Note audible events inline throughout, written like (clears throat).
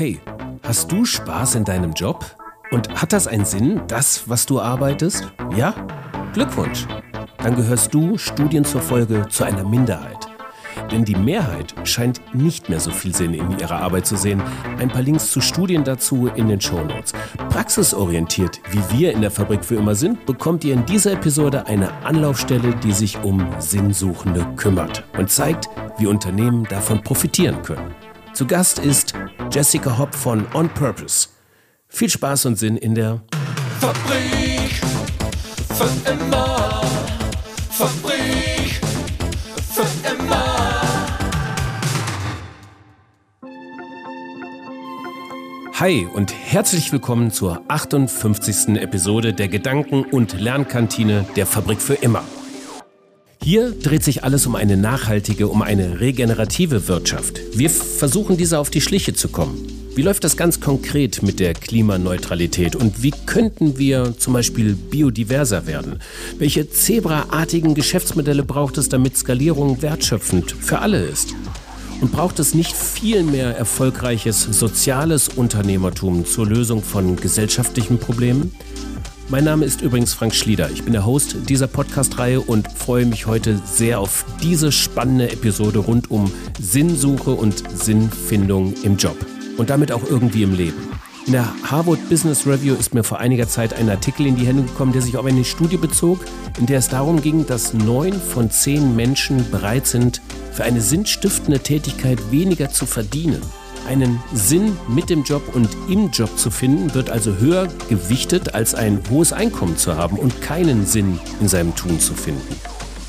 Hey, hast du Spaß in deinem Job? Und hat das einen Sinn, das, was du arbeitest? Ja? Glückwunsch! Dann gehörst du, Studien zur Folge, zu einer Minderheit. Denn die Mehrheit scheint nicht mehr so viel Sinn in ihrer Arbeit zu sehen. Ein paar Links zu Studien dazu in den Shownotes. Praxisorientiert, wie wir in der Fabrik für immer sind, bekommt ihr in dieser Episode eine Anlaufstelle, die sich um Sinnsuchende kümmert und zeigt, wie Unternehmen davon profitieren können. Zu Gast ist Jessica Hopp von On Purpose. Viel Spaß und Sinn in der Fabrik für immer. Fabrik für immer. Hi und herzlich willkommen zur 58. Episode der Gedanken- und Lernkantine der Fabrik für immer. Hier dreht sich alles um eine nachhaltige, um eine regenerative Wirtschaft. Wir versuchen dieser auf die Schliche zu kommen. Wie läuft das ganz konkret mit der Klimaneutralität und wie könnten wir zum Beispiel biodiverser werden? Welche zebraartigen Geschäftsmodelle braucht es, damit Skalierung wertschöpfend für alle ist? Und braucht es nicht viel mehr erfolgreiches soziales Unternehmertum zur Lösung von gesellschaftlichen Problemen? Mein Name ist übrigens Frank Schlieder. Ich bin der Host dieser Podcast-Reihe und freue mich heute sehr auf diese spannende Episode rund um Sinnsuche und Sinnfindung im Job und damit auch irgendwie im Leben. In der Harvard Business Review ist mir vor einiger Zeit ein Artikel in die Hände gekommen, der sich auf eine Studie bezog, in der es darum ging, dass neun von zehn Menschen bereit sind, für eine sinnstiftende Tätigkeit weniger zu verdienen. Einen Sinn mit dem Job und im Job zu finden, wird also höher gewichtet, als ein hohes Einkommen zu haben und keinen Sinn in seinem Tun zu finden.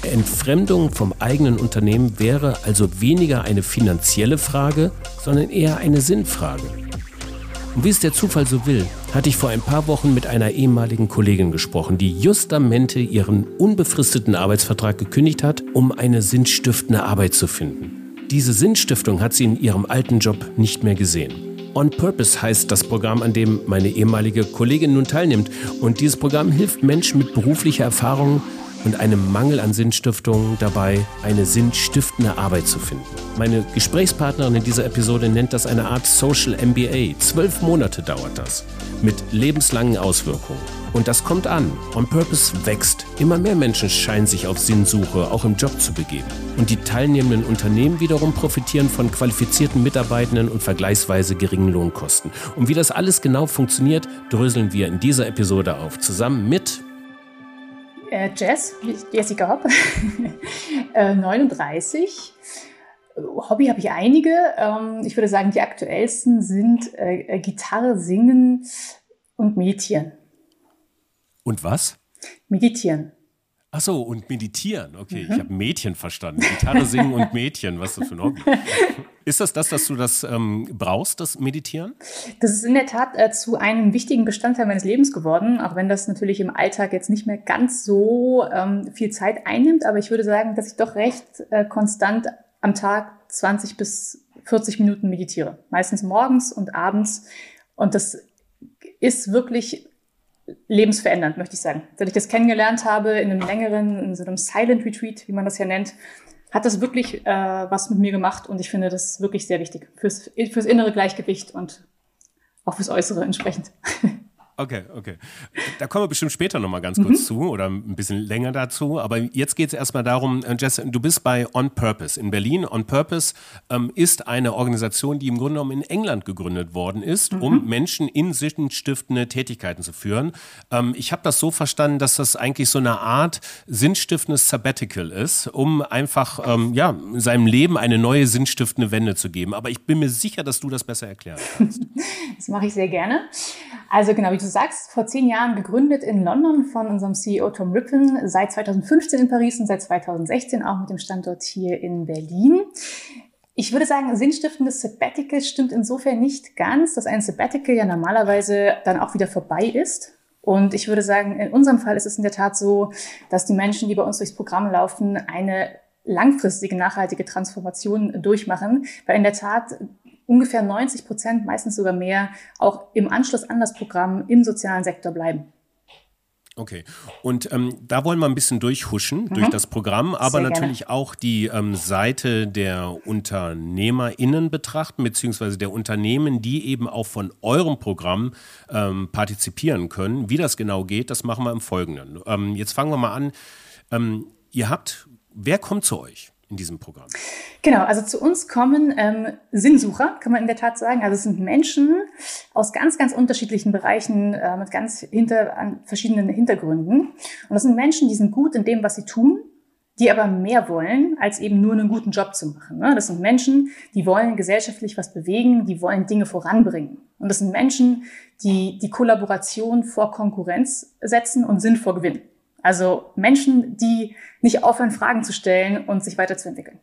Entfremdung vom eigenen Unternehmen wäre also weniger eine finanzielle Frage, sondern eher eine Sinnfrage. Und wie es der Zufall so will, hatte ich vor ein paar Wochen mit einer ehemaligen Kollegin gesprochen, die justamente ihren unbefristeten Arbeitsvertrag gekündigt hat, um eine sinnstiftende Arbeit zu finden. Diese Sinnstiftung hat sie in ihrem alten Job nicht mehr gesehen. On Purpose heißt das Programm, an dem meine ehemalige Kollegin nun teilnimmt. Und dieses Programm hilft Menschen mit beruflicher Erfahrung und einem Mangel an Sinnstiftung dabei, eine sinnstiftende Arbeit zu finden. Meine Gesprächspartnerin in dieser Episode nennt das eine Art Social MBA. Zwölf Monate dauert das, mit lebenslangen Auswirkungen. Und das kommt an. On Purpose wächst. Immer mehr Menschen scheinen sich auf Sinnsuche auch im Job zu begeben. Und die teilnehmenden Unternehmen wiederum profitieren von qualifizierten Mitarbeitenden und vergleichsweise geringen Lohnkosten. Und wie das alles genau funktioniert, dröseln wir in dieser Episode auf. Zusammen mit äh, Jess, Jessica Hopp, äh, 39. Hobby habe ich einige. Ähm, ich würde sagen, die aktuellsten sind äh, Gitarre singen und meditieren. Und was? Meditieren. Ach so, und meditieren. Okay, mhm. ich habe Mädchen verstanden. Gitarre singen und Mädchen. Was ist das für ein Hobby? Ist das das, dass du das ähm, brauchst, das Meditieren? Das ist in der Tat äh, zu einem wichtigen Bestandteil meines Lebens geworden, auch wenn das natürlich im Alltag jetzt nicht mehr ganz so ähm, viel Zeit einnimmt. Aber ich würde sagen, dass ich doch recht äh, konstant am Tag 20 bis 40 Minuten meditiere. Meistens morgens und abends. Und das ist wirklich lebensverändernd, möchte ich sagen. Seit ich das kennengelernt habe in einem längeren, in so einem Silent Retreat, wie man das ja nennt, hat das wirklich äh, was mit mir gemacht und ich finde das wirklich sehr wichtig fürs, fürs innere Gleichgewicht und auch fürs Äußere entsprechend. (laughs) Okay, okay. Da kommen wir bestimmt später nochmal ganz kurz mhm. zu oder ein bisschen länger dazu. Aber jetzt geht es erstmal darum, äh, Jess, du bist bei On Purpose in Berlin. On Purpose ähm, ist eine Organisation, die im Grunde genommen in England gegründet worden ist, mhm. um Menschen in sinnstiftende Tätigkeiten zu führen. Ähm, ich habe das so verstanden, dass das eigentlich so eine Art sinnstiftendes Sabbatical ist, um einfach ähm, ja, seinem Leben eine neue sinnstiftende Wende zu geben. Aber ich bin mir sicher, dass du das besser erklären kannst. (laughs) das mache ich sehr gerne. Also genau, wie du sagst, vor zehn Jahren gegründet in London von unserem CEO Tom Rippon, seit 2015 in Paris und seit 2016 auch mit dem Standort hier in Berlin. Ich würde sagen, sinnstiftendes Sabbatical stimmt insofern nicht ganz, dass ein Sabbatical ja normalerweise dann auch wieder vorbei ist. Und ich würde sagen, in unserem Fall ist es in der Tat so, dass die Menschen, die bei uns durchs Programm laufen, eine langfristige, nachhaltige Transformation durchmachen, weil in der Tat ungefähr 90 Prozent, meistens sogar mehr, auch im Anschluss an das Programm im sozialen Sektor bleiben. Okay. Und ähm, da wollen wir ein bisschen durchhuschen mhm. durch das Programm, aber Sehr natürlich gerne. auch die ähm, Seite der UnternehmerInnen betrachten, beziehungsweise der Unternehmen, die eben auch von eurem Programm ähm, partizipieren können. Wie das genau geht, das machen wir im Folgenden. Ähm, jetzt fangen wir mal an. Ähm, ihr habt, wer kommt zu euch? In diesem Programm? Genau, also zu uns kommen ähm, Sinnsucher, kann man in der Tat sagen. Also es sind Menschen aus ganz, ganz unterschiedlichen Bereichen äh, mit ganz hinter, an verschiedenen Hintergründen. Und das sind Menschen, die sind gut in dem, was sie tun, die aber mehr wollen, als eben nur einen guten Job zu machen. Ne? Das sind Menschen, die wollen gesellschaftlich was bewegen, die wollen Dinge voranbringen. Und das sind Menschen, die die Kollaboration vor Konkurrenz setzen und Sinn vor Gewinn. Also Menschen, die nicht aufhören, Fragen zu stellen und sich weiterzuentwickeln.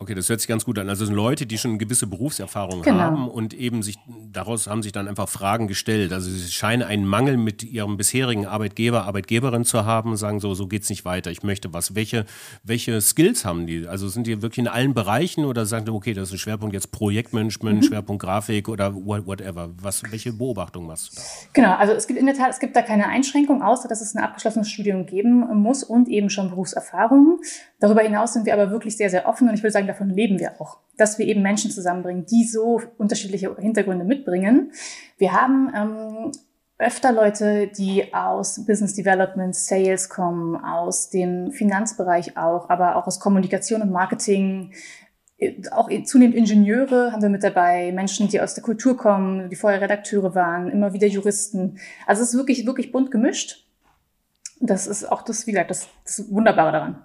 Okay, das hört sich ganz gut an. Also sind Leute, die schon eine gewisse Berufserfahrung genau. haben und eben sich daraus haben sich dann einfach Fragen gestellt. Also sie scheinen einen Mangel mit ihrem bisherigen Arbeitgeber, Arbeitgeberin zu haben und sagen so, so geht's nicht weiter. Ich möchte was. Welche, welche Skills haben die? Also sind die wirklich in allen Bereichen oder sagen die, okay, das ist ein Schwerpunkt jetzt Projektmanagement, mhm. Schwerpunkt Grafik oder whatever? Was, welche Beobachtung machst du da? Genau, also es gibt in der Tat, es gibt da keine Einschränkung, außer dass es ein abgeschlossenes Studium geben muss und eben schon Berufserfahrung. Darüber hinaus sind wir aber wirklich sehr, sehr offen und ich würde sagen, davon leben wir auch, dass wir eben Menschen zusammenbringen, die so unterschiedliche Hintergründe mitbringen. Wir haben ähm, öfter Leute, die aus Business Development, Sales kommen, aus dem Finanzbereich auch, aber auch aus Kommunikation und Marketing. Auch zunehmend Ingenieure haben wir mit dabei, Menschen, die aus der Kultur kommen, die vorher Redakteure waren, immer wieder Juristen. Also es ist wirklich, wirklich bunt gemischt. Das ist auch das, wie gesagt, das, das Wunderbare daran.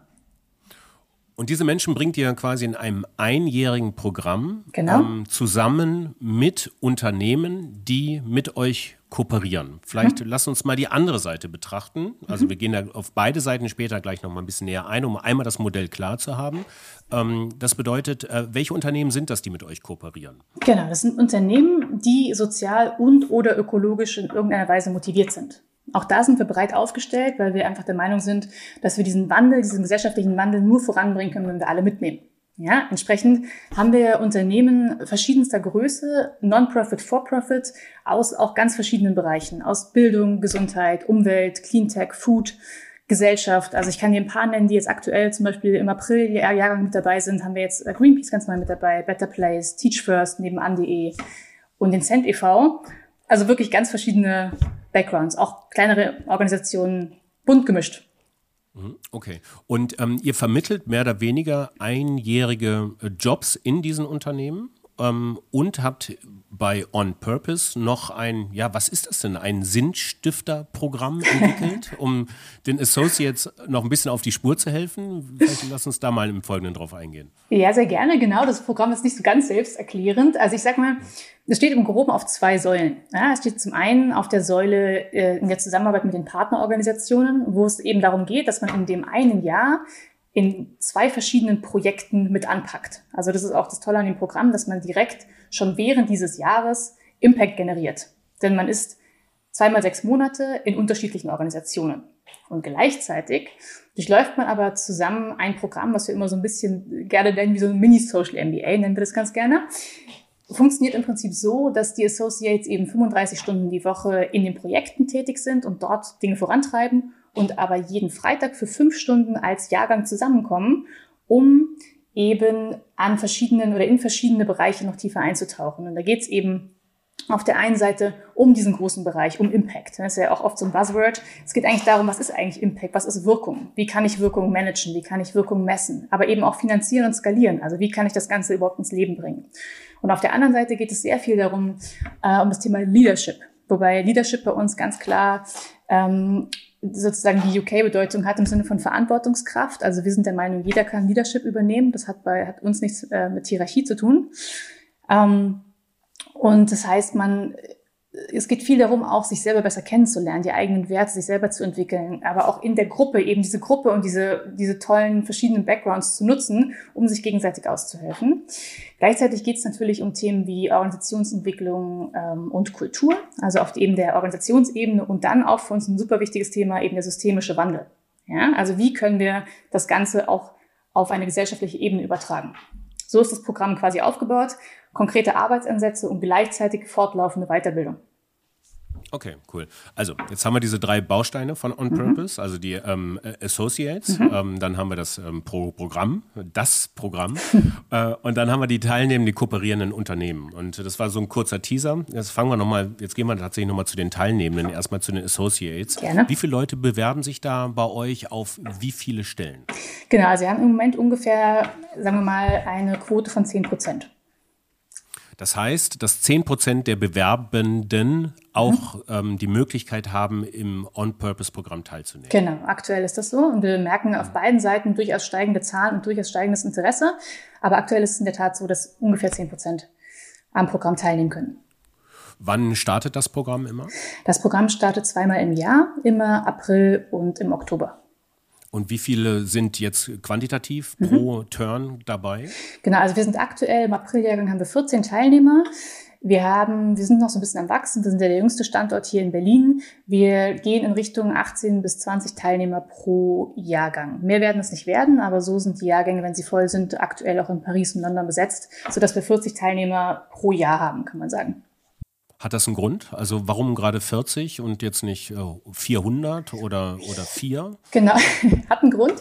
Und diese Menschen bringt ihr quasi in einem einjährigen Programm genau. ähm, zusammen mit Unternehmen, die mit euch kooperieren. Vielleicht mhm. lass uns mal die andere Seite betrachten. Also mhm. wir gehen da auf beide Seiten später gleich noch mal ein bisschen näher ein, um einmal das Modell klar zu haben. Ähm, das bedeutet, äh, welche Unternehmen sind das, die mit euch kooperieren? Genau, das sind Unternehmen, die sozial und oder ökologisch in irgendeiner Weise motiviert sind. Auch da sind wir breit aufgestellt, weil wir einfach der Meinung sind, dass wir diesen Wandel, diesen gesellschaftlichen Wandel nur voranbringen können, wenn wir alle mitnehmen. Ja, entsprechend haben wir Unternehmen verschiedenster Größe, Non-Profit, For-Profit, aus auch ganz verschiedenen Bereichen, aus Bildung, Gesundheit, Umwelt, Cleantech, Food, Gesellschaft. Also ich kann dir ein paar nennen, die jetzt aktuell zum Beispiel im April Jahrgang mit dabei sind, haben wir jetzt äh, Greenpeace ganz neu mit dabei, Better Place, Teach First, nebenan.de und den Cent e.V. Also wirklich ganz verschiedene Backgrounds, auch kleinere Organisationen, bunt gemischt. Mhm, okay. Und ähm, ihr vermittelt mehr oder weniger einjährige äh, Jobs in diesen Unternehmen ähm, und habt bei On Purpose noch ein, ja, was ist das denn? Ein Sinnstifterprogramm (laughs) entwickelt, um den Associates noch ein bisschen auf die Spur zu helfen. Vielleicht lass uns da mal im Folgenden drauf eingehen. Ja, sehr gerne. Genau, das Programm ist nicht so ganz selbsterklärend. Also ich sag mal, es steht im Groben auf zwei Säulen. Ja, es steht zum einen auf der Säule äh, in der Zusammenarbeit mit den Partnerorganisationen, wo es eben darum geht, dass man in dem einen Jahr in zwei verschiedenen Projekten mit anpackt. Also das ist auch das Tolle an dem Programm, dass man direkt schon während dieses Jahres Impact generiert. Denn man ist zweimal sechs Monate in unterschiedlichen Organisationen. Und gleichzeitig durchläuft man aber zusammen ein Programm, was wir immer so ein bisschen gerne nennen wie so ein Mini-Social MBA, nennen wir das ganz gerne. Funktioniert im Prinzip so, dass die Associates eben 35 Stunden die Woche in den Projekten tätig sind und dort Dinge vorantreiben und aber jeden Freitag für fünf Stunden als Jahrgang zusammenkommen, um eben an verschiedenen oder in verschiedene Bereiche noch tiefer einzutauchen. Und da geht es eben auf der einen Seite um diesen großen Bereich, um Impact. Das ist ja auch oft so ein Buzzword. Es geht eigentlich darum, was ist eigentlich Impact? Was ist Wirkung? Wie kann ich Wirkung managen? Wie kann ich Wirkung messen? Aber eben auch finanzieren und skalieren. Also wie kann ich das Ganze überhaupt ins Leben bringen? Und auf der anderen Seite geht es sehr viel darum, äh, um das Thema Leadership. Wobei Leadership bei uns ganz klar ähm, sozusagen die UK-Bedeutung hat im Sinne von Verantwortungskraft. Also wir sind der Meinung, jeder kann Leadership übernehmen. Das hat bei hat uns nichts äh, mit Hierarchie zu tun. Ähm, und das heißt, man es geht viel darum, auch sich selber besser kennenzulernen, die eigenen Werte, sich selber zu entwickeln, aber auch in der Gruppe eben diese Gruppe und diese, diese tollen verschiedenen Backgrounds zu nutzen, um sich gegenseitig auszuhelfen. Gleichzeitig geht es natürlich um Themen wie Organisationsentwicklung ähm, und Kultur, also auf eben der Organisationsebene und dann auch für uns ein super wichtiges Thema eben der systemische Wandel. Ja, also wie können wir das Ganze auch auf eine gesellschaftliche Ebene übertragen? So ist das Programm quasi aufgebaut. Konkrete Arbeitsansätze und gleichzeitig fortlaufende Weiterbildung. Okay, cool. Also, jetzt haben wir diese drei Bausteine von On Purpose, mhm. also die ähm, Associates. Mhm. Ähm, dann haben wir das ähm, Pro Programm, das Programm. (laughs) äh, und dann haben wir die Teilnehmer, die kooperierenden Unternehmen. Und das war so ein kurzer Teaser. Jetzt fangen wir nochmal, jetzt gehen wir tatsächlich nochmal zu den Teilnehmenden, erstmal zu den Associates. Gerne. Wie viele Leute bewerben sich da bei euch auf wie viele Stellen? Genau, also wir haben im Moment ungefähr, sagen wir mal, eine Quote von 10 Prozent. Das heißt, dass 10 Prozent der Bewerbenden auch mhm. ähm, die Möglichkeit haben, im On-Purpose-Programm teilzunehmen. Genau, aktuell ist das so. Und wir merken auf beiden Seiten durchaus steigende Zahlen und durchaus steigendes Interesse. Aber aktuell ist es in der Tat so, dass ungefähr 10 Prozent am Programm teilnehmen können. Wann startet das Programm immer? Das Programm startet zweimal im Jahr, immer April und im Oktober. Und wie viele sind jetzt quantitativ mhm. pro Turn dabei? Genau, also wir sind aktuell im Apriljahrgang haben wir 14 Teilnehmer. Wir haben, wir sind noch so ein bisschen am Wachsen. Wir sind ja der jüngste Standort hier in Berlin. Wir gehen in Richtung 18 bis 20 Teilnehmer pro Jahrgang. Mehr werden es nicht werden, aber so sind die Jahrgänge, wenn sie voll sind, aktuell auch in Paris und London besetzt, sodass wir 40 Teilnehmer pro Jahr haben, kann man sagen. Hat das einen Grund? Also warum gerade 40 und jetzt nicht 400 äh, oder, oder 4? Genau, (laughs) hat einen Grund,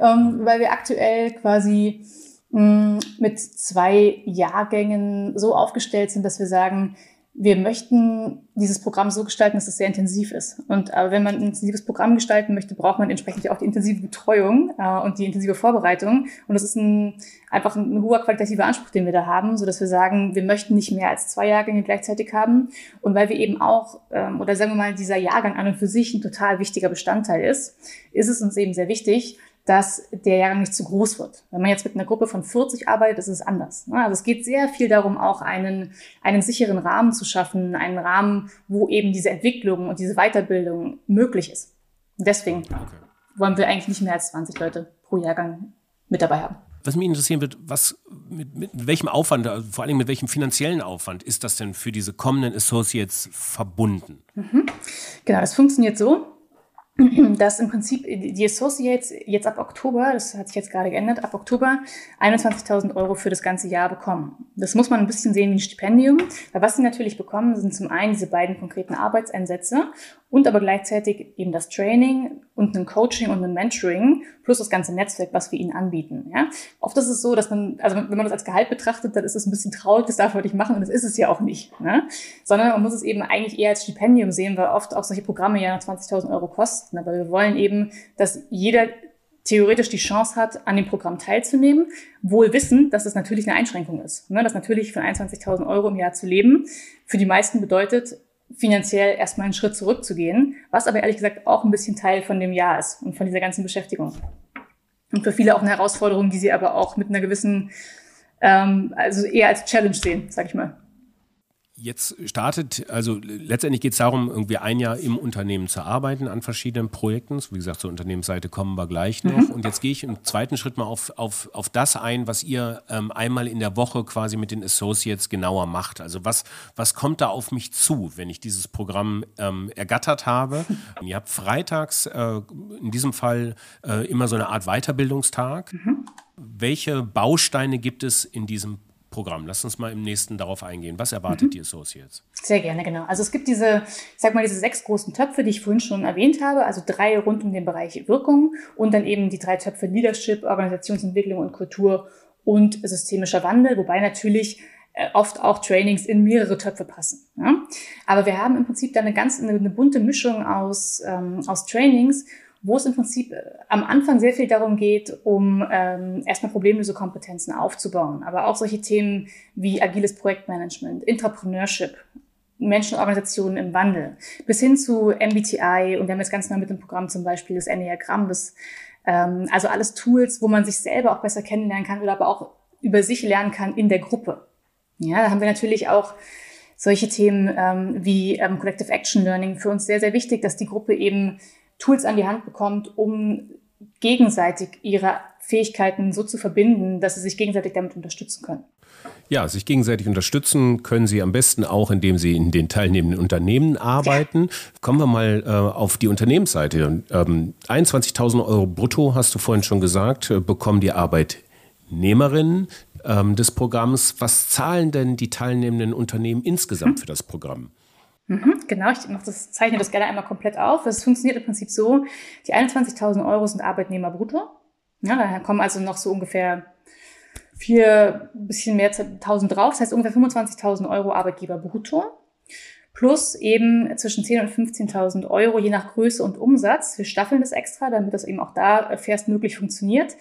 ähm, weil wir aktuell quasi mm, mit zwei Jahrgängen so aufgestellt sind, dass wir sagen, wir möchten dieses Programm so gestalten, dass es sehr intensiv ist. Und aber wenn man ein intensives Programm gestalten möchte, braucht man entsprechend auch die intensive Betreuung äh, und die intensive Vorbereitung. Und das ist ein, einfach ein, ein hoher qualitativer Anspruch, den wir da haben, so dass wir sagen, wir möchten nicht mehr als zwei Jahrgänge gleichzeitig haben. Und weil wir eben auch, ähm, oder sagen wir mal, dieser Jahrgang an und für sich ein total wichtiger Bestandteil ist, ist es uns eben sehr wichtig, dass der Jahrgang nicht zu groß wird. Wenn man jetzt mit einer Gruppe von 40 arbeitet, ist es anders. Ne? Also es geht sehr viel darum, auch einen, einen sicheren Rahmen zu schaffen, einen Rahmen, wo eben diese Entwicklung und diese Weiterbildung möglich ist. Und deswegen okay. wollen wir eigentlich nicht mehr als 20 Leute pro Jahrgang mit dabei haben. Was mich interessieren wird, was, mit, mit welchem Aufwand, also vor allem mit welchem finanziellen Aufwand ist das denn für diese kommenden Associates verbunden? Mhm. Genau, das funktioniert so (clears throat) dass im Prinzip die Associates jetzt ab Oktober, das hat sich jetzt gerade geändert, ab Oktober 21.000 Euro für das ganze Jahr bekommen. Das muss man ein bisschen sehen wie ein Stipendium, weil was sie natürlich bekommen, sind zum einen diese beiden konkreten Arbeitseinsätze und aber gleichzeitig eben das Training und ein Coaching und ein Mentoring plus das ganze Netzwerk, was wir ihnen anbieten. Ja? Oft ist es so, dass man, also wenn man das als Gehalt betrachtet, dann ist es ein bisschen traurig, das darf man nicht machen und das ist es ja auch nicht. Ne? Sondern man muss es eben eigentlich eher als Stipendium sehen, weil oft auch solche Programme ja 20.000 Euro kosten. Aber wir wollen eben, dass jeder theoretisch die Chance hat, an dem Programm teilzunehmen, wohl wissen, dass es natürlich eine Einschränkung ist. Ne? Dass natürlich von 21.000 Euro im Jahr zu leben für die meisten bedeutet, finanziell erstmal einen Schritt zurückzugehen, was aber ehrlich gesagt auch ein bisschen Teil von dem Jahr ist und von dieser ganzen Beschäftigung. Und für viele auch eine Herausforderung, die sie aber auch mit einer gewissen, ähm, also eher als Challenge sehen, sag ich mal. Jetzt startet, also letztendlich geht es darum, irgendwie ein Jahr im Unternehmen zu arbeiten an verschiedenen Projekten. Wie gesagt, zur Unternehmensseite kommen wir gleich noch. Mhm. Und jetzt gehe ich im zweiten Schritt mal auf, auf, auf das ein, was ihr ähm, einmal in der Woche quasi mit den Associates genauer macht. Also was, was kommt da auf mich zu, wenn ich dieses Programm ähm, ergattert habe? Und ihr habt freitags, äh, in diesem Fall äh, immer so eine Art Weiterbildungstag. Mhm. Welche Bausteine gibt es in diesem Programm. Lass uns mal im nächsten darauf eingehen. Was erwartet mhm. die Associates? Sehr gerne, genau. Also es gibt diese, ich sag mal, diese sechs großen Töpfe, die ich vorhin schon erwähnt habe, also drei rund um den Bereich Wirkung und dann eben die drei Töpfe Leadership, Organisationsentwicklung und Kultur und systemischer Wandel, wobei natürlich äh, oft auch Trainings in mehrere Töpfe passen. Ja? Aber wir haben im Prinzip dann eine ganz eine, eine bunte Mischung aus, ähm, aus Trainings wo es im Prinzip äh, am Anfang sehr viel darum geht, um ähm, erstmal Problemlösekompetenzen aufzubauen, aber auch solche Themen wie agiles Projektmanagement, Intrapreneurship, Menschenorganisationen im Wandel, bis hin zu MBTI und wir haben jetzt ganz neu mit dem Programm zum Beispiel das Enneagramm, das, ähm, also alles Tools, wo man sich selber auch besser kennenlernen kann oder aber auch über sich lernen kann in der Gruppe. Ja, da haben wir natürlich auch solche Themen ähm, wie ähm, Collective Action Learning für uns sehr, sehr wichtig, dass die Gruppe eben Tools an die Hand bekommt, um gegenseitig ihre Fähigkeiten so zu verbinden, dass sie sich gegenseitig damit unterstützen können. Ja, sich gegenseitig unterstützen können Sie am besten auch, indem Sie in den teilnehmenden Unternehmen arbeiten. Ja. Kommen wir mal äh, auf die Unternehmensseite. Ähm, 21.000 Euro brutto, hast du vorhin schon gesagt, äh, bekommen die Arbeitnehmerinnen ähm, des Programms. Was zahlen denn die teilnehmenden Unternehmen insgesamt hm. für das Programm? Mhm, genau, ich mach das, zeichne das gerne einmal komplett auf. Das funktioniert im Prinzip so, die 21.000 Euro sind Arbeitnehmer brutto. Ja, daher kommen also noch so ungefähr vier, bisschen mehr 1000 drauf. Das heißt ungefähr 25.000 Euro Arbeitgeber brutto. Plus eben zwischen 10.000 und 15.000 Euro, je nach Größe und Umsatz. Wir staffeln das extra, damit das eben auch da fairstmöglich funktioniert,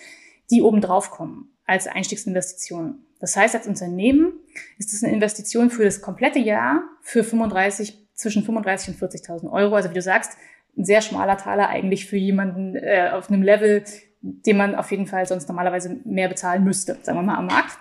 die oben drauf kommen als Einstiegsinvestition. Das heißt, als Unternehmen ist es eine Investition für das komplette Jahr für 35, zwischen 35 und 40.000 Euro. Also wie du sagst, ein sehr schmaler Taler eigentlich für jemanden äh, auf einem Level, den man auf jeden Fall sonst normalerweise mehr bezahlen müsste, sagen wir mal am Markt.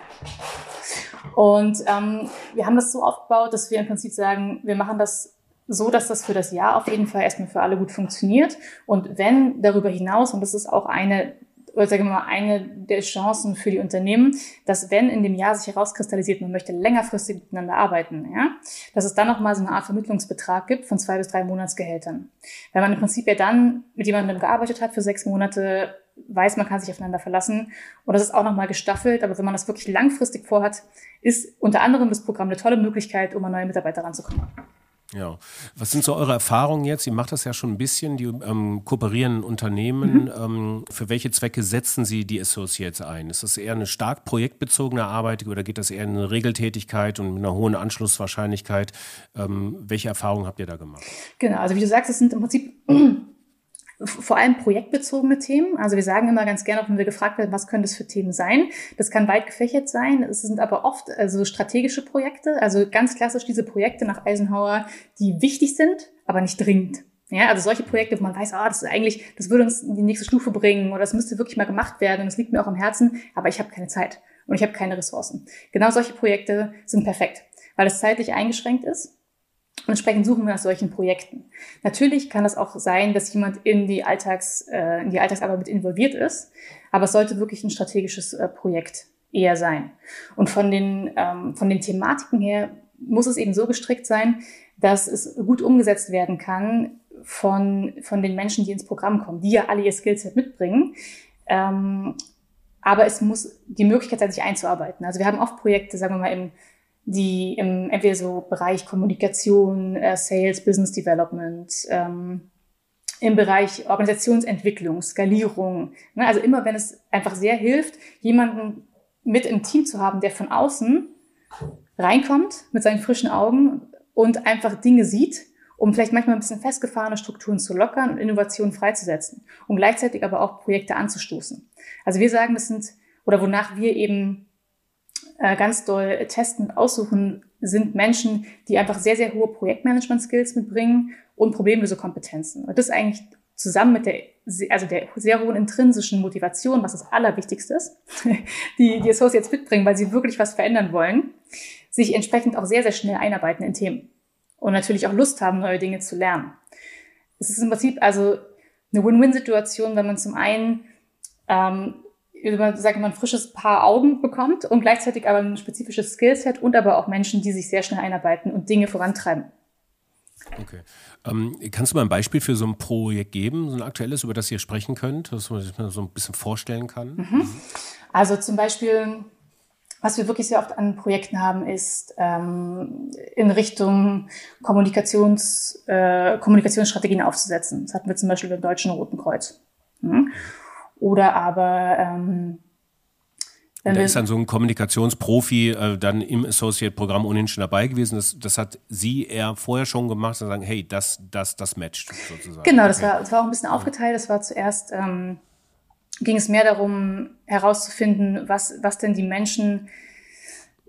Und ähm, wir haben das so aufgebaut, dass wir im Prinzip sagen, wir machen das so, dass das für das Jahr auf jeden Fall erstmal für alle gut funktioniert. Und wenn darüber hinaus, und das ist auch eine oder sagen wir mal, eine der Chancen für die Unternehmen, dass wenn in dem Jahr sich herauskristallisiert, man möchte längerfristig miteinander arbeiten, ja, dass es dann nochmal so eine Art Vermittlungsbetrag gibt von zwei bis drei Monatsgehältern. Wenn man im Prinzip ja dann mit jemandem gearbeitet hat für sechs Monate, weiß, man kann sich aufeinander verlassen. Und das ist auch nochmal gestaffelt. Aber wenn man das wirklich langfristig vorhat, ist unter anderem das Programm eine tolle Möglichkeit, um an neue Mitarbeiter ranzukommen. Ja. Was sind so eure Erfahrungen jetzt? Ihr macht das ja schon ein bisschen, die ähm, kooperierenden Unternehmen. Mhm. Ähm, für welche Zwecke setzen Sie die Associates ein? Ist das eher eine stark projektbezogene Arbeit oder geht das eher in eine Regeltätigkeit und mit einer hohen Anschlusswahrscheinlichkeit? Ähm, welche Erfahrungen habt ihr da gemacht? Genau, also wie du sagst, es sind im Prinzip vor allem projektbezogene Themen. Also wir sagen immer ganz gerne, wenn wir gefragt werden, was können das für Themen sein? Das kann weit gefächert sein. Es sind aber oft also strategische Projekte, also ganz klassisch diese Projekte nach Eisenhower, die wichtig sind, aber nicht dringend. Ja, also solche Projekte, wo man weiß, ah, das ist eigentlich, das würde uns in die nächste Stufe bringen oder das müsste wirklich mal gemacht werden und das liegt mir auch am Herzen, aber ich habe keine Zeit und ich habe keine Ressourcen. Genau solche Projekte sind perfekt, weil es zeitlich eingeschränkt ist und entsprechend suchen wir nach solchen Projekten. Natürlich kann es auch sein, dass jemand in die, Alltags, äh, in die Alltagsarbeit mit involviert ist, aber es sollte wirklich ein strategisches äh, Projekt eher sein. Und von den, ähm, von den Thematiken her muss es eben so gestrickt sein, dass es gut umgesetzt werden kann von, von den Menschen, die ins Programm kommen, die ja alle ihr Skillset mitbringen. Ähm, aber es muss die Möglichkeit sein, sich einzuarbeiten. Also wir haben oft Projekte, sagen wir mal, im die im entweder so Bereich Kommunikation, äh, Sales, Business Development, ähm, im Bereich Organisationsentwicklung, Skalierung. Ne? Also immer, wenn es einfach sehr hilft, jemanden mit im Team zu haben, der von außen reinkommt mit seinen frischen Augen und einfach Dinge sieht, um vielleicht manchmal ein bisschen festgefahrene Strukturen zu lockern und Innovationen freizusetzen und gleichzeitig aber auch Projekte anzustoßen. Also wir sagen, das sind, oder wonach wir eben äh, ganz doll testen und aussuchen, sind Menschen, die einfach sehr, sehr hohe Projektmanagement-Skills mitbringen und Problemlösekompetenzen. Und das eigentlich zusammen mit der, also der sehr hohen intrinsischen Motivation, was das Allerwichtigste ist, (laughs) die die Associates mitbringen, weil sie wirklich was verändern wollen, sich entsprechend auch sehr, sehr schnell einarbeiten in Themen und natürlich auch Lust haben, neue Dinge zu lernen. Es ist im Prinzip also eine Win-Win-Situation, wenn man zum einen ähm, sage mal, ein frisches Paar Augen bekommt und gleichzeitig aber ein spezifisches Skillset und aber auch Menschen, die sich sehr schnell einarbeiten und Dinge vorantreiben. Okay. Ähm, kannst du mal ein Beispiel für so ein Projekt geben, so ein aktuelles, über das ihr sprechen könnt, dass man sich mal so ein bisschen vorstellen kann? Mhm. Also zum Beispiel, was wir wirklich sehr oft an Projekten haben, ist ähm, in Richtung Kommunikations, äh, Kommunikationsstrategien aufzusetzen. Das hatten wir zum Beispiel beim Deutschen Roten Kreuz. Mhm. Oder aber ähm, da ist dann so ein Kommunikationsprofi äh, dann im Associate-Programm ohnehin schon dabei gewesen. Das, das hat sie eher vorher schon gemacht und sagen, hey, das, das, das matcht sozusagen. Genau, das, war, das war auch ein bisschen aufgeteilt. Das war zuerst, ähm, ging es mehr darum herauszufinden, was, was denn die Menschen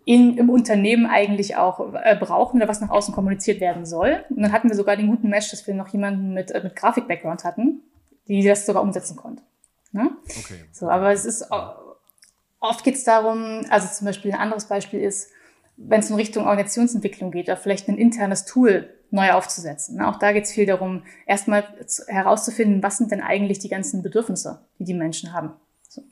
in, im Unternehmen eigentlich auch äh, brauchen oder was nach außen kommuniziert werden soll. Und dann hatten wir sogar den guten Match, dass wir noch jemanden mit, äh, mit Grafik-Background hatten, die das sogar umsetzen konnte. Ne? Okay. So, aber es ist oft geht es darum, also zum Beispiel ein anderes Beispiel ist, wenn es in Richtung Organisationsentwicklung geht, oder vielleicht ein internes Tool neu aufzusetzen. Ne? Auch da geht es viel darum, erstmal herauszufinden, was sind denn eigentlich die ganzen Bedürfnisse, die die Menschen haben. So.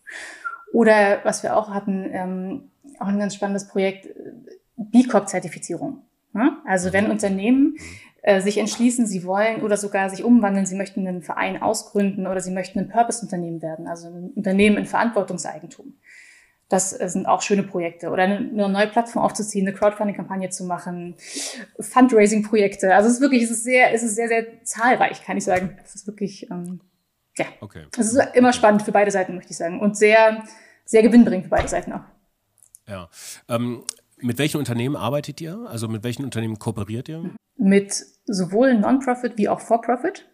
Oder was wir auch hatten, ähm, auch ein ganz spannendes Projekt, äh, B Corp-Zertifizierung. Ne? Also wenn mhm. Unternehmen mhm. Äh, sich entschließen, sie wollen oder sogar sich umwandeln, sie möchten einen Verein ausgründen oder sie möchten ein Purpose-Unternehmen werden, also ein Unternehmen in Verantwortungseigentum. Das sind auch schöne Projekte. Oder eine, eine neue Plattform aufzuziehen, eine Crowdfunding-Kampagne zu machen, Fundraising-Projekte. Also es ist wirklich, es ist sehr, es ist sehr, sehr zahlreich, kann ich sagen. Es ist wirklich, ähm, ja. Okay. Es ist immer spannend für beide Seiten, möchte ich sagen. Und sehr, sehr gewinnbringend für beide Seiten auch. Ja. Ähm, mit welchen Unternehmen arbeitet ihr? Also mit welchen Unternehmen kooperiert ihr? Mit sowohl Non-Profit wie auch For-Profit.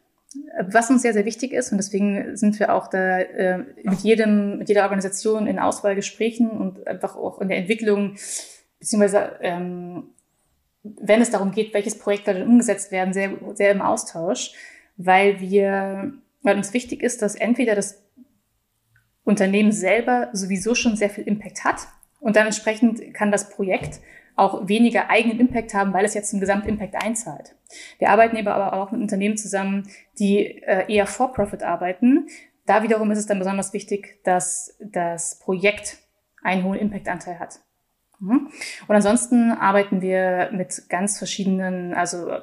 Was uns sehr, sehr wichtig ist, und deswegen sind wir auch da äh, mit jedem, mit jeder Organisation in Auswahlgesprächen und einfach auch in der Entwicklung, beziehungsweise ähm, wenn es darum geht, welches Projekt da umgesetzt werden, sehr, sehr im Austausch, weil wir, weil uns wichtig ist, dass entweder das Unternehmen selber sowieso schon sehr viel Impact hat und dann entsprechend kann das Projekt auch weniger eigenen Impact haben, weil es jetzt zum Gesamtimpact einzahlt. Wir arbeiten aber auch mit Unternehmen zusammen, die äh, eher for-profit arbeiten. Da wiederum ist es dann besonders wichtig, dass das Projekt einen hohen Impact-Anteil hat. Mhm. Und ansonsten arbeiten wir mit ganz verschiedenen, also äh,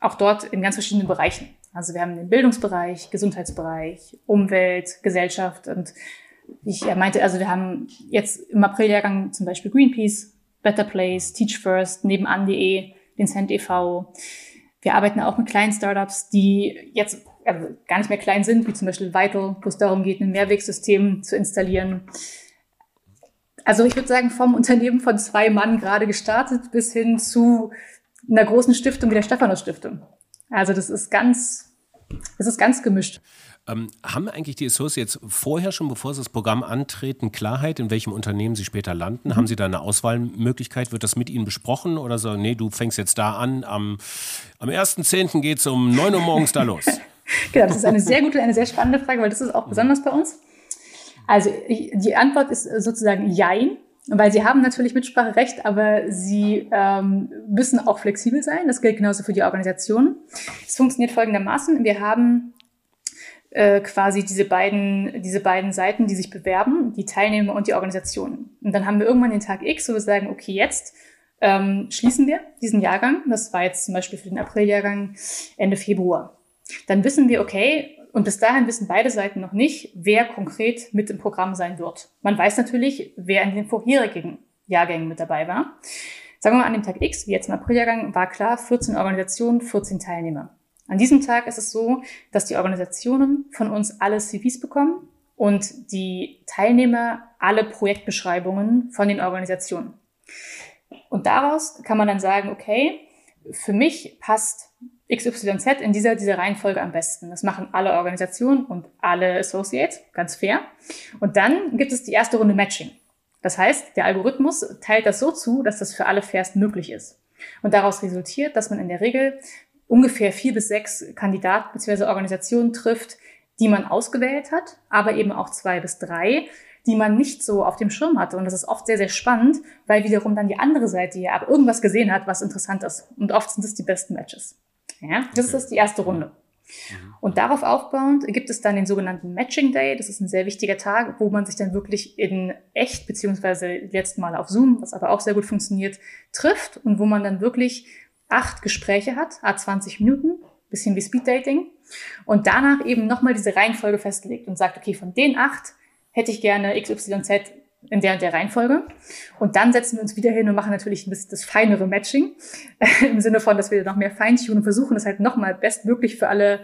auch dort in ganz verschiedenen Bereichen. Also wir haben den Bildungsbereich, Gesundheitsbereich, Umwelt, Gesellschaft und ich ja meinte, also wir haben jetzt im Apriljahrgang zum Beispiel Greenpeace, Better Place, Teach First, nebenan.de, den Cent e.V. Wir arbeiten auch mit kleinen Startups, die jetzt also gar nicht mehr klein sind, wie zum Beispiel Vital, wo es darum geht, ein Mehrwegsystem zu installieren. Also ich würde sagen, vom Unternehmen von zwei Mann gerade gestartet bis hin zu einer großen Stiftung wie der Stephanus Stiftung. Also das ist ganz, das ist ganz gemischt. Ähm, haben eigentlich die Associates vorher schon, bevor sie das Programm antreten, Klarheit, in welchem Unternehmen sie später landen? Mhm. Haben sie da eine Auswahlmöglichkeit? Wird das mit ihnen besprochen oder so, nee, du fängst jetzt da an, am, am 1.10. geht es um 9 Uhr morgens da los? (laughs) genau, das ist eine sehr gute, eine sehr spannende Frage, weil das ist auch besonders bei uns. Also die Antwort ist sozusagen Jein. Weil sie haben natürlich Mitspracherecht, aber sie ähm, müssen auch flexibel sein. Das gilt genauso für die Organisation. Es funktioniert folgendermaßen. Wir haben äh, quasi diese beiden, diese beiden Seiten, die sich bewerben, die Teilnehmer und die Organisationen. Und dann haben wir irgendwann den Tag X, wo wir sagen, okay, jetzt ähm, schließen wir diesen Jahrgang. Das war jetzt zum Beispiel für den Apriljahrgang Ende Februar. Dann wissen wir, okay, und bis dahin wissen beide Seiten noch nicht, wer konkret mit im Programm sein wird. Man weiß natürlich, wer in den vorherigen Jahrgängen mit dabei war. Sagen wir mal, an dem Tag X, wie jetzt im Apriljahrgang, war klar, 14 Organisationen, 14 Teilnehmer. An diesem Tag ist es so, dass die Organisationen von uns alle CVs bekommen und die Teilnehmer alle Projektbeschreibungen von den Organisationen. Und daraus kann man dann sagen, okay, für mich passt XYZ in dieser, dieser Reihenfolge am besten. Das machen alle Organisationen und alle Associates, ganz fair. Und dann gibt es die erste Runde Matching. Das heißt, der Algorithmus teilt das so zu, dass das für alle fairst möglich ist. Und daraus resultiert, dass man in der Regel ungefähr vier bis sechs Kandidaten bzw. Organisationen trifft, die man ausgewählt hat, aber eben auch zwei bis drei, die man nicht so auf dem Schirm hatte. Und das ist oft sehr, sehr spannend, weil wiederum dann die andere Seite ja aber irgendwas gesehen hat, was interessant ist. Und oft sind es die besten Matches. Ja, das okay. ist die erste Runde. Mhm. Und darauf aufbauend gibt es dann den sogenannten Matching Day. Das ist ein sehr wichtiger Tag, wo man sich dann wirklich in echt, beziehungsweise jetzt Mal auf Zoom, was aber auch sehr gut funktioniert, trifft und wo man dann wirklich acht Gespräche hat, a 20 Minuten, bisschen wie Speeddating, und danach eben nochmal diese Reihenfolge festlegt und sagt, okay, von den acht hätte ich gerne XYZ in der und der Reihenfolge. Und dann setzen wir uns wieder hin und machen natürlich ein bisschen das feinere Matching, (laughs) im Sinne von, dass wir noch mehr feintunen und versuchen, das halt nochmal bestmöglich für alle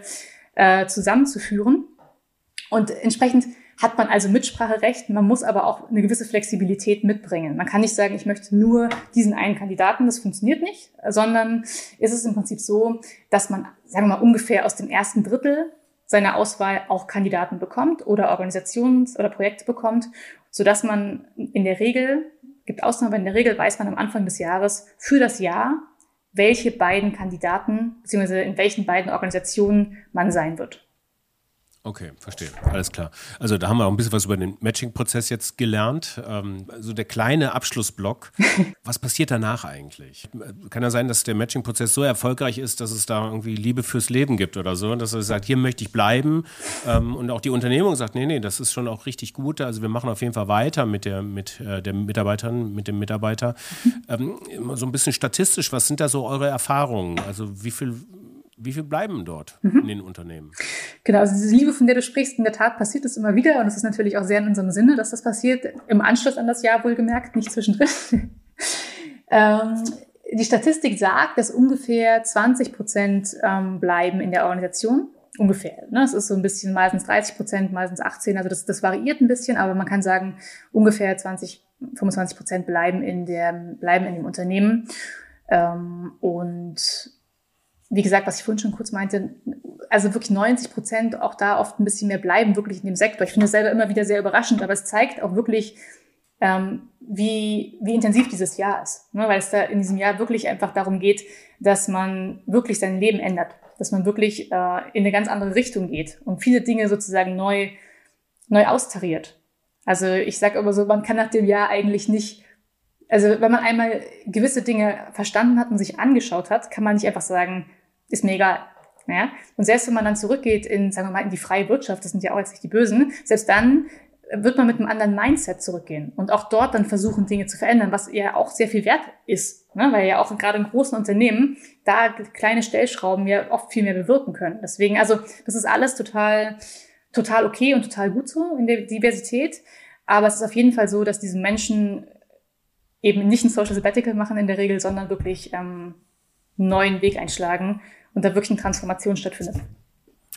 äh, zusammenzuführen. Und entsprechend hat man also Mitspracherecht, man muss aber auch eine gewisse Flexibilität mitbringen. Man kann nicht sagen, ich möchte nur diesen einen Kandidaten, das funktioniert nicht, sondern ist es im Prinzip so, dass man, sagen wir mal, ungefähr aus dem ersten Drittel seiner Auswahl auch Kandidaten bekommt oder Organisations- oder Projekte bekommt, so dass man in der Regel, gibt Ausnahmen, aber in der Regel weiß man am Anfang des Jahres für das Jahr, welche beiden Kandidaten beziehungsweise in welchen beiden Organisationen man sein wird. Okay, verstehe. Alles klar. Also da haben wir auch ein bisschen was über den Matching-Prozess jetzt gelernt. Ähm, also der kleine Abschlussblock. (laughs) was passiert danach eigentlich? Kann ja sein, dass der Matching-Prozess so erfolgreich ist, dass es da irgendwie Liebe fürs Leben gibt oder so. Dass er sagt, hier möchte ich bleiben. Ähm, und auch die Unternehmung sagt, nee, nee, das ist schon auch richtig gut. Also wir machen auf jeden Fall weiter mit der, mit äh, der Mitarbeiterin, mit dem Mitarbeiter. (laughs) ähm, so ein bisschen statistisch, was sind da so eure Erfahrungen? Also wie viel wie viel bleiben dort mhm. in den Unternehmen? Genau, also diese Liebe, von der du sprichst, in der Tat passiert es immer wieder und es ist natürlich auch sehr in unserem Sinne, dass das passiert, im Anschluss an das Jahr wohlgemerkt, nicht zwischendrin. (laughs) ähm, die Statistik sagt, dass ungefähr 20 Prozent ähm, bleiben in der Organisation. Ungefähr. Ne? Es ist so ein bisschen meistens 30 Prozent, meistens 18. Also das, das variiert ein bisschen, aber man kann sagen, ungefähr 20, 25 Prozent bleiben in der, bleiben in dem Unternehmen. Ähm, und wie gesagt, was ich vorhin schon kurz meinte, also wirklich 90 Prozent auch da oft ein bisschen mehr bleiben, wirklich in dem Sektor. Ich finde das selber immer wieder sehr überraschend, aber es zeigt auch wirklich, ähm, wie, wie intensiv dieses Jahr ist. Ne? Weil es da in diesem Jahr wirklich einfach darum geht, dass man wirklich sein Leben ändert, dass man wirklich äh, in eine ganz andere Richtung geht und viele Dinge sozusagen neu, neu austariert. Also ich sage immer so, man kann nach dem Jahr eigentlich nicht also wenn man einmal gewisse Dinge verstanden hat und sich angeschaut hat, kann man nicht einfach sagen, ist mir egal. Ja? Und selbst wenn man dann zurückgeht in, sagen wir mal, in die freie Wirtschaft, das sind ja auch jetzt nicht die Bösen, selbst dann wird man mit einem anderen Mindset zurückgehen und auch dort dann versuchen, Dinge zu verändern, was ja auch sehr viel wert ist, ne? weil ja auch gerade in großen Unternehmen da kleine Stellschrauben ja oft viel mehr bewirken können. Deswegen, also das ist alles total, total okay und total gut so in der Diversität, aber es ist auf jeden Fall so, dass diese Menschen eben nicht ein Social Sabbatical machen in der Regel, sondern wirklich ähm, einen neuen Weg einschlagen und da wirklich eine Transformation stattfindet.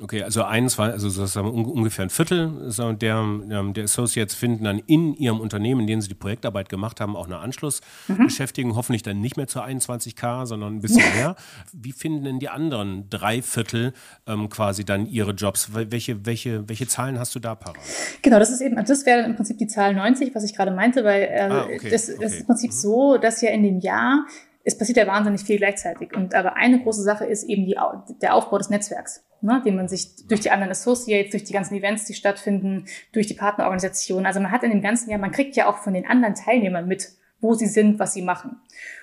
Okay, also eins war, also sozusagen ungefähr ein Viertel der, ähm, der Associates finden dann in ihrem Unternehmen, in dem sie die Projektarbeit gemacht haben, auch eine Anschlussbeschäftigung, mhm. hoffentlich dann nicht mehr zu 21k, sondern ein bisschen (laughs) mehr. Wie finden denn die anderen drei Viertel ähm, quasi dann ihre Jobs? Welche, welche, welche Zahlen hast du da parat? Genau, das ist eben, das wäre im Prinzip die Zahl 90, was ich gerade meinte, weil äh, ah, okay, das, okay. das ist im Prinzip mhm. so, dass ja in dem Jahr es passiert ja wahnsinnig viel gleichzeitig. Und aber eine große Sache ist eben die, der Aufbau des Netzwerks, ne, den man sich durch die anderen Associates, durch die ganzen Events, die stattfinden, durch die Partnerorganisationen. Also man hat in dem ganzen Jahr, man kriegt ja auch von den anderen Teilnehmern mit, wo sie sind, was sie machen.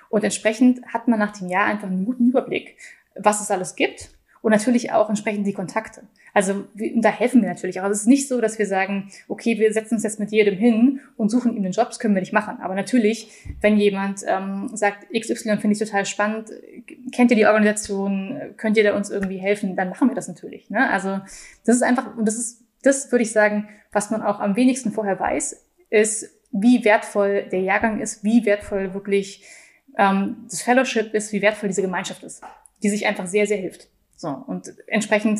Und entsprechend hat man nach dem Jahr einfach einen guten Überblick, was es alles gibt und natürlich auch entsprechend die Kontakte. Also da helfen wir natürlich auch. Also es ist nicht so, dass wir sagen, okay, wir setzen uns jetzt mit jedem hin und suchen ihm den Job, das können wir nicht machen. Aber natürlich, wenn jemand ähm, sagt, XY finde ich total spannend, kennt ihr die Organisation, könnt ihr da uns irgendwie helfen, dann machen wir das natürlich. Ne? Also das ist einfach, und das ist, das würde ich sagen, was man auch am wenigsten vorher weiß, ist, wie wertvoll der Jahrgang ist, wie wertvoll wirklich ähm, das Fellowship ist, wie wertvoll diese Gemeinschaft ist, die sich einfach sehr, sehr hilft. So, und entsprechend,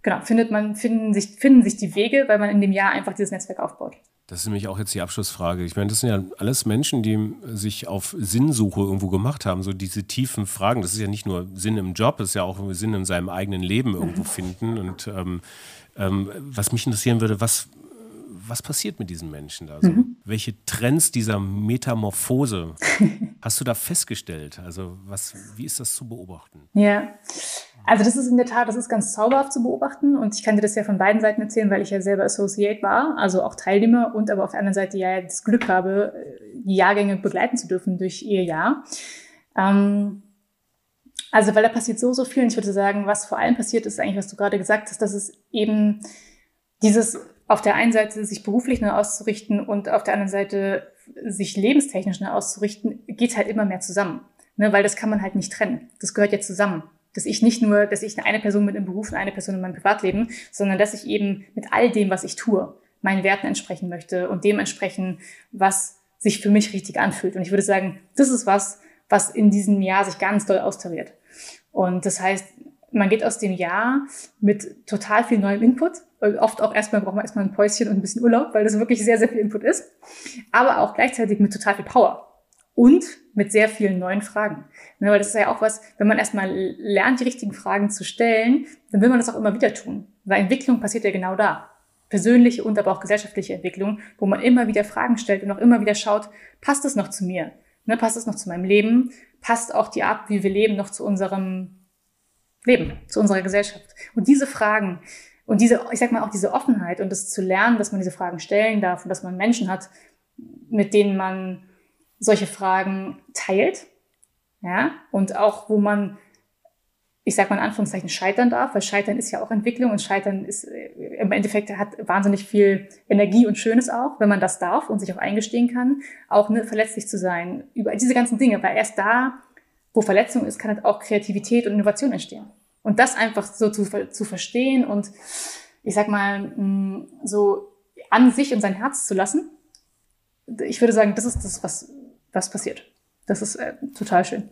genau, findet man, finden sich, finden sich die Wege, weil man in dem Jahr einfach dieses Netzwerk aufbaut. Das ist nämlich auch jetzt die Abschlussfrage. Ich meine, das sind ja alles Menschen, die sich auf Sinnsuche irgendwo gemacht haben, so diese tiefen Fragen. Das ist ja nicht nur Sinn im Job, das ist ja auch Sinn in seinem eigenen Leben irgendwo mhm. finden. Und ähm, ähm, was mich interessieren würde, was, was passiert mit diesen Menschen da? Also, mhm. Welche Trends dieser Metamorphose (laughs) hast du da festgestellt? Also was, wie ist das zu beobachten? Ja, also das ist in der Tat, das ist ganz zauberhaft zu beobachten und ich kann dir das ja von beiden Seiten erzählen, weil ich ja selber Associate war, also auch Teilnehmer und aber auf der anderen Seite ja das Glück habe, die Jahrgänge begleiten zu dürfen durch ihr Jahr. Ähm, also weil da passiert so, so viel und ich würde sagen, was vor allem passiert ist eigentlich, was du gerade gesagt hast, dass es eben dieses auf der einen Seite sich beruflich neu auszurichten und auf der anderen Seite sich lebenstechnisch neu auszurichten, geht halt immer mehr zusammen. Ne, weil das kann man halt nicht trennen. Das gehört ja zusammen dass ich nicht nur, dass ich eine Person mit im Beruf und eine Person in meinem Privatleben, sondern dass ich eben mit all dem, was ich tue, meinen Werten entsprechen möchte und dem entsprechen, was sich für mich richtig anfühlt. Und ich würde sagen, das ist was, was in diesem Jahr sich ganz doll austariert. Und das heißt, man geht aus dem Jahr mit total viel neuem Input. Oft auch erstmal braucht man erstmal ein Päuschen und ein bisschen Urlaub, weil das wirklich sehr, sehr viel Input ist. Aber auch gleichzeitig mit total viel Power und mit sehr vielen neuen Fragen. Ne, weil das ist ja auch was, wenn man erstmal lernt, die richtigen Fragen zu stellen, dann will man das auch immer wieder tun. Weil Entwicklung passiert ja genau da. Persönliche und aber auch gesellschaftliche Entwicklung, wo man immer wieder Fragen stellt und auch immer wieder schaut, passt es noch zu mir? Ne, passt es noch zu meinem Leben? Passt auch die Art, wie wir leben, noch zu unserem Leben, zu unserer Gesellschaft? Und diese Fragen und diese, ich sag mal auch diese Offenheit und das zu lernen, dass man diese Fragen stellen darf und dass man Menschen hat, mit denen man solche Fragen teilt, ja, und auch wo man, ich sag mal in Anführungszeichen, scheitern darf, weil Scheitern ist ja auch Entwicklung und Scheitern ist äh, im Endeffekt hat wahnsinnig viel Energie und Schönes auch, wenn man das darf und sich auch eingestehen kann, auch ne, verletzlich zu sein über diese ganzen Dinge, weil erst da, wo Verletzung ist, kann halt auch Kreativität und Innovation entstehen. Und das einfach so zu, zu verstehen und ich sag mal, mm, so an sich und sein Herz zu lassen, ich würde sagen, das ist das, was, was passiert. Das ist äh, total schön.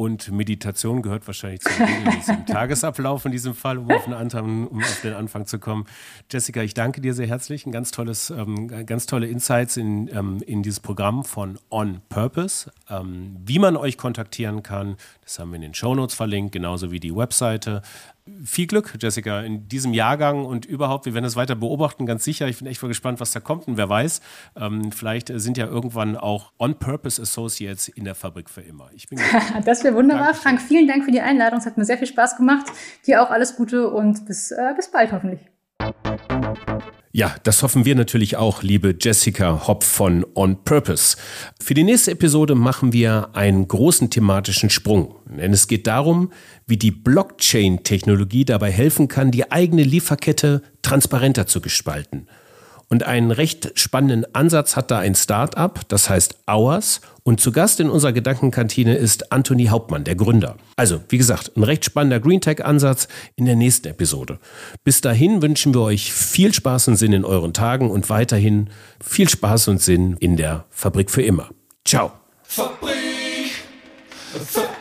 Und Meditation gehört wahrscheinlich zum (laughs) Tagesablauf in diesem Fall, um auf, Anfang, um auf, den Anfang zu kommen. Jessica, ich danke dir sehr herzlich. Ein ganz tolles, ähm, ganz tolle Insights in, ähm, in dieses Programm von On Purpose. Ähm, wie man euch kontaktieren kann, das haben wir in den Shownotes verlinkt, genauso wie die Webseite viel Glück, Jessica, in diesem Jahrgang und überhaupt. Wir werden es weiter beobachten, ganz sicher. Ich bin echt mal gespannt, was da kommt und wer weiß. Ähm, vielleicht sind ja irgendwann auch On-Purpose Associates in der Fabrik für immer. Ich bin (laughs) das wäre wunderbar. Dankeschön. Frank, vielen Dank für die Einladung. Es hat mir sehr viel Spaß gemacht. Dir auch alles Gute und bis, äh, bis bald hoffentlich. Ja, das hoffen wir natürlich auch, liebe Jessica Hopp von On Purpose. Für die nächste Episode machen wir einen großen thematischen Sprung. Denn es geht darum, wie die Blockchain-Technologie dabei helfen kann, die eigene Lieferkette transparenter zu gestalten. Und einen recht spannenden Ansatz hat da ein Start-up, das heißt Hours. Und zu Gast in unserer Gedankenkantine ist Anthony Hauptmann, der Gründer. Also, wie gesagt, ein recht spannender Green Tech-Ansatz in der nächsten Episode. Bis dahin wünschen wir euch viel Spaß und Sinn in euren Tagen und weiterhin viel Spaß und Sinn in der Fabrik für immer. Ciao. Fabrik immer.